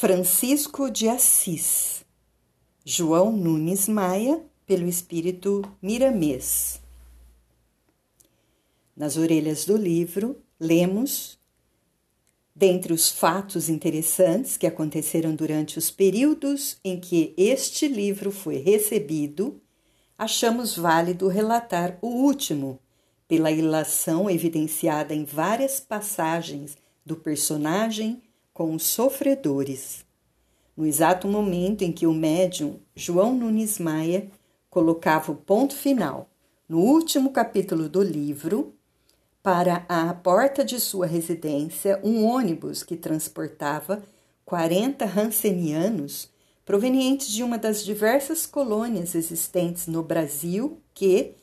Francisco de Assis, João Nunes Maia, pelo espírito Miramês. Nas orelhas do livro, lemos, dentre os fatos interessantes que aconteceram durante os períodos em que este livro foi recebido, achamos válido relatar o último, pela ilação evidenciada em várias passagens do personagem com os sofredores. No exato momento em que o médium João Nunes Maia colocava o ponto final no último capítulo do livro, para a porta de sua residência um ônibus que transportava 40 rancenianos provenientes de uma das diversas colônias existentes no Brasil que,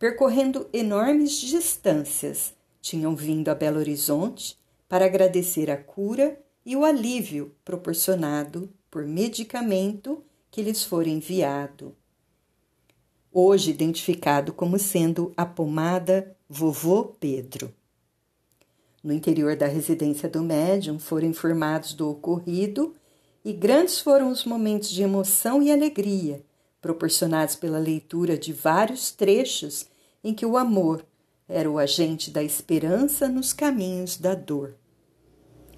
percorrendo enormes distâncias, tinham vindo a Belo Horizonte para agradecer a cura e o alívio proporcionado por medicamento que lhes for enviado. Hoje identificado como sendo a pomada Vovô Pedro. No interior da residência do médium foram informados do ocorrido e grandes foram os momentos de emoção e alegria proporcionados pela leitura de vários trechos em que o amor era o agente da esperança nos caminhos da dor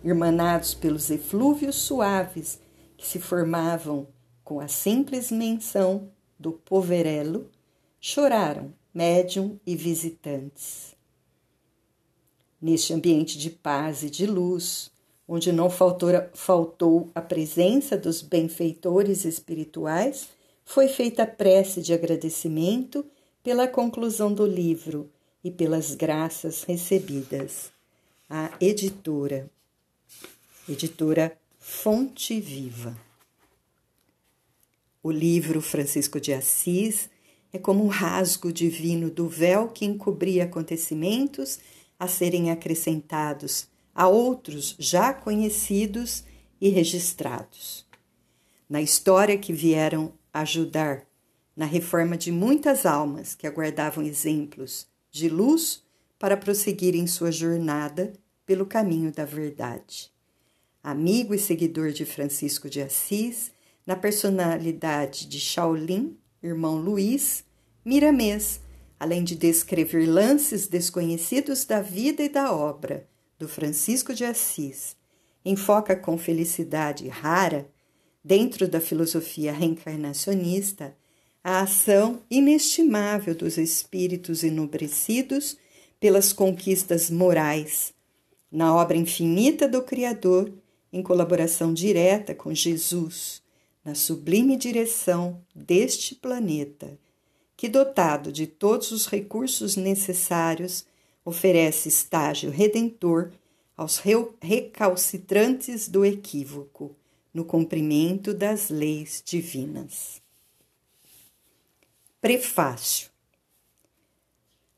irmanados pelos eflúvios suaves que se formavam com a simples menção do poverelo, choraram médium e visitantes. Neste ambiente de paz e de luz, onde não faltou, a presença dos benfeitores espirituais, foi feita a prece de agradecimento pela conclusão do livro e pelas graças recebidas. A editora editora Fonte Viva. O livro Francisco de Assis é como um rasgo divino do véu que encobria acontecimentos a serem acrescentados a outros já conhecidos e registrados. Na história que vieram ajudar na reforma de muitas almas que aguardavam exemplos de luz para prosseguirem sua jornada pelo caminho da verdade amigo e seguidor de Francisco de Assis, na personalidade de Shaolin, irmão Luiz, Miramês, além de descrever lances desconhecidos da vida e da obra do Francisco de Assis, enfoca com felicidade rara, dentro da filosofia reencarnacionista, a ação inestimável dos espíritos enobrecidos pelas conquistas morais, na obra infinita do Criador em colaboração direta com Jesus, na sublime direção deste planeta, que, dotado de todos os recursos necessários, oferece estágio redentor aos recalcitrantes do equívoco, no cumprimento das leis divinas. Prefácio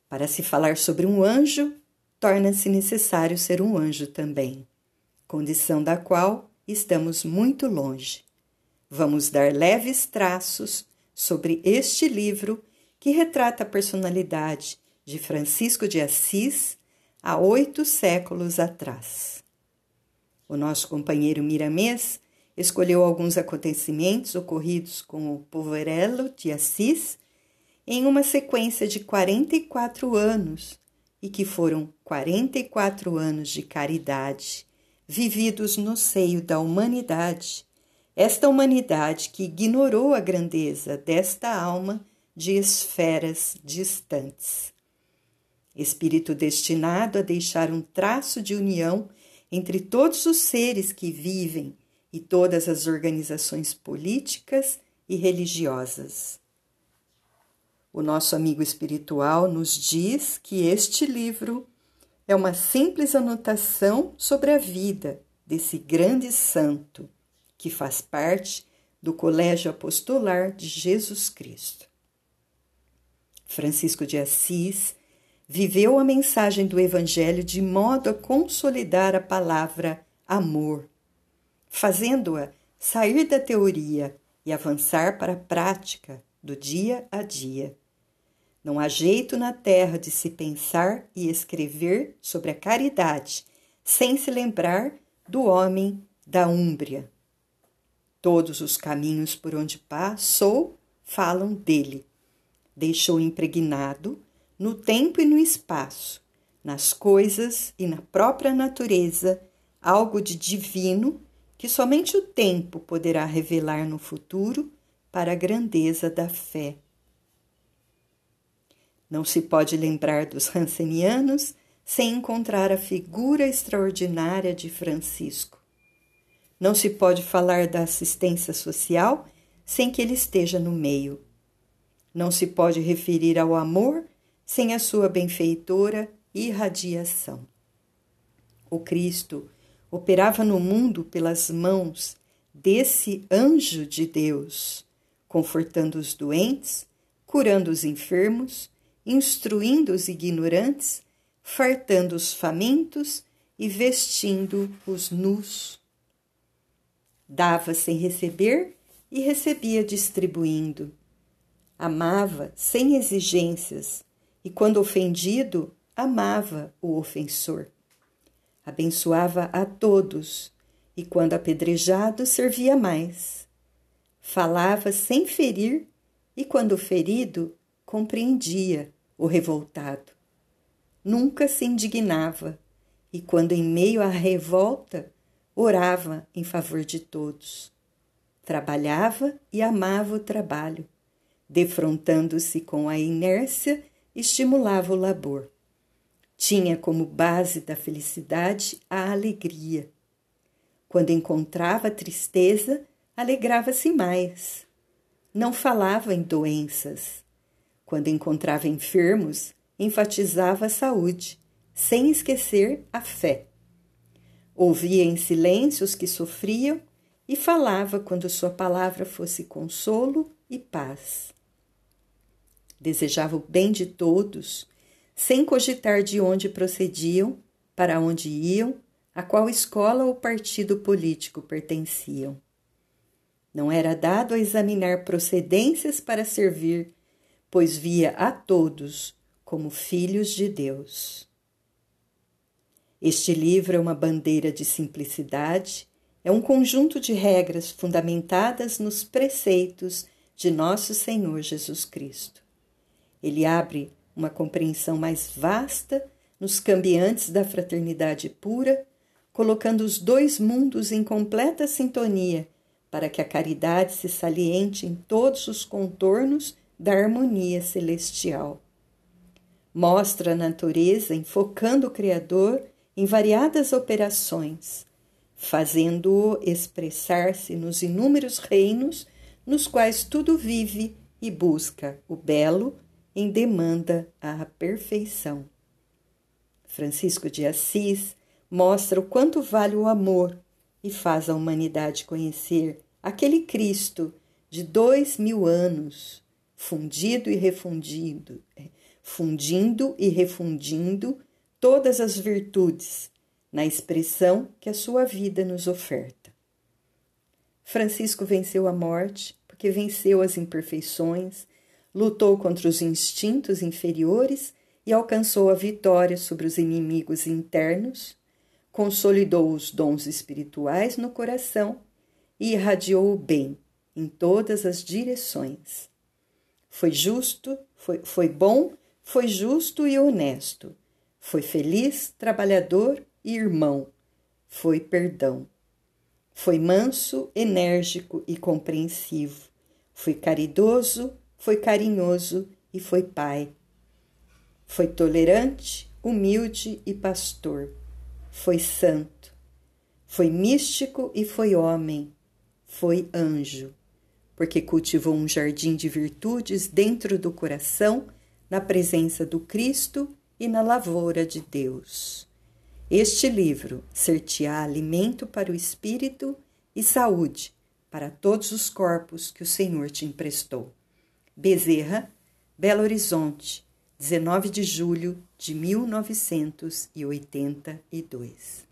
Para se falar sobre um anjo, torna-se necessário ser um anjo também condição da qual estamos muito longe. Vamos dar leves traços sobre este livro que retrata a personalidade de Francisco de Assis há oito séculos atrás. O nosso companheiro Miramês escolheu alguns acontecimentos ocorridos com o Poverello de Assis em uma sequência de 44 anos e que foram 44 anos de caridade, vividos no seio da humanidade, esta humanidade que ignorou a grandeza desta alma de esferas distantes. Espírito destinado a deixar um traço de união entre todos os seres que vivem e todas as organizações políticas e religiosas. O nosso amigo espiritual nos diz que este livro é uma simples anotação sobre a vida desse grande santo que faz parte do Colégio Apostolar de Jesus Cristo. Francisco de Assis viveu a mensagem do Evangelho de modo a consolidar a palavra amor, fazendo-a sair da teoria e avançar para a prática do dia a dia. Não há jeito na terra de se pensar e escrever sobre a caridade sem se lembrar do homem da Úmbria, Todos os caminhos por onde passou falam dele. Deixou impregnado, no tempo e no espaço, nas coisas e na própria natureza, algo de divino que somente o tempo poderá revelar no futuro para a grandeza da fé. Não se pode lembrar dos Hansenianos sem encontrar a figura extraordinária de Francisco. Não se pode falar da assistência social sem que ele esteja no meio. Não se pode referir ao amor sem a sua benfeitora irradiação. O Cristo operava no mundo pelas mãos desse anjo de Deus, confortando os doentes, curando os enfermos, instruindo os ignorantes, fartando os famintos e vestindo os nus. Dava sem receber e recebia distribuindo. Amava sem exigências e, quando ofendido, amava o ofensor. Abençoava a todos e, quando apedrejado, servia mais. Falava sem ferir e, quando ferido, compreendia o revoltado. Nunca se indignava e, quando em meio à revolta, orava em favor de todos. Trabalhava e amava o trabalho. Defrontando-se com a inércia, estimulava o labor. Tinha como base da felicidade a alegria. Quando encontrava tristeza, alegrava-se mais. Não falava em doenças. Quando encontrava enfermos, enfatizava a saúde, sem esquecer a fé. Ouvia em silêncio os que sofriam e falava quando sua palavra fosse consolo e paz. Desejava o bem de todos sem cogitar de onde procediam, para onde iam, a qual escola ou partido político pertenciam. Não era dado a examinar procedências para servir, pois via a todos como filhos de Deus. Este livro é uma bandeira de simplicidade, é um conjunto de regras fundamentadas nos preceitos de nosso Senhor Jesus Cristo. Ele abre uma compreensão mais vasta nos cambiantes da fraternidade pura, colocando os dois mundos em completa sintonia, para que a caridade se saliente em todos os contornos da harmonia celestial. Mostra a natureza enfocando o Criador em variadas operações, fazendo-o expressar-se nos inúmeros reinos nos quais tudo vive e busca o belo, em demanda à perfeição. Francisco de Assis mostra o quanto vale o amor e faz a humanidade conhecer aquele Cristo de dois mil anos, fundido e refundido, é, fundindo e refundindo todas as virtudes na expressão que a sua vida nos oferta. Francisco venceu a morte porque venceu as imperfeições, lutou contra os instintos inferiores e alcançou a vitória sobre os inimigos internos, consolidou os dons espirituais no coração e irradiou o bem em todas as direções. Foi justo, foi, foi bom, foi justo e honesto. Foi feliz, trabalhador e irmão. Foi perdão. Foi manso, enérgico e compreensivo. Foi caridoso, foi carinhoso e foi pai. Foi tolerante, humilde e pastor. Foi santo. Foi místico e foi homem. Foi anjo, porque cultivou um jardim de virtudes dentro do coração, na presença do Cristo e na lavoura de Deus. Este livro ser-te-á alimento para o espírito e saúde para todos os corpos que o Senhor te emprestou. Bezerra, Belo Horizonte, 19 de julho de 1982.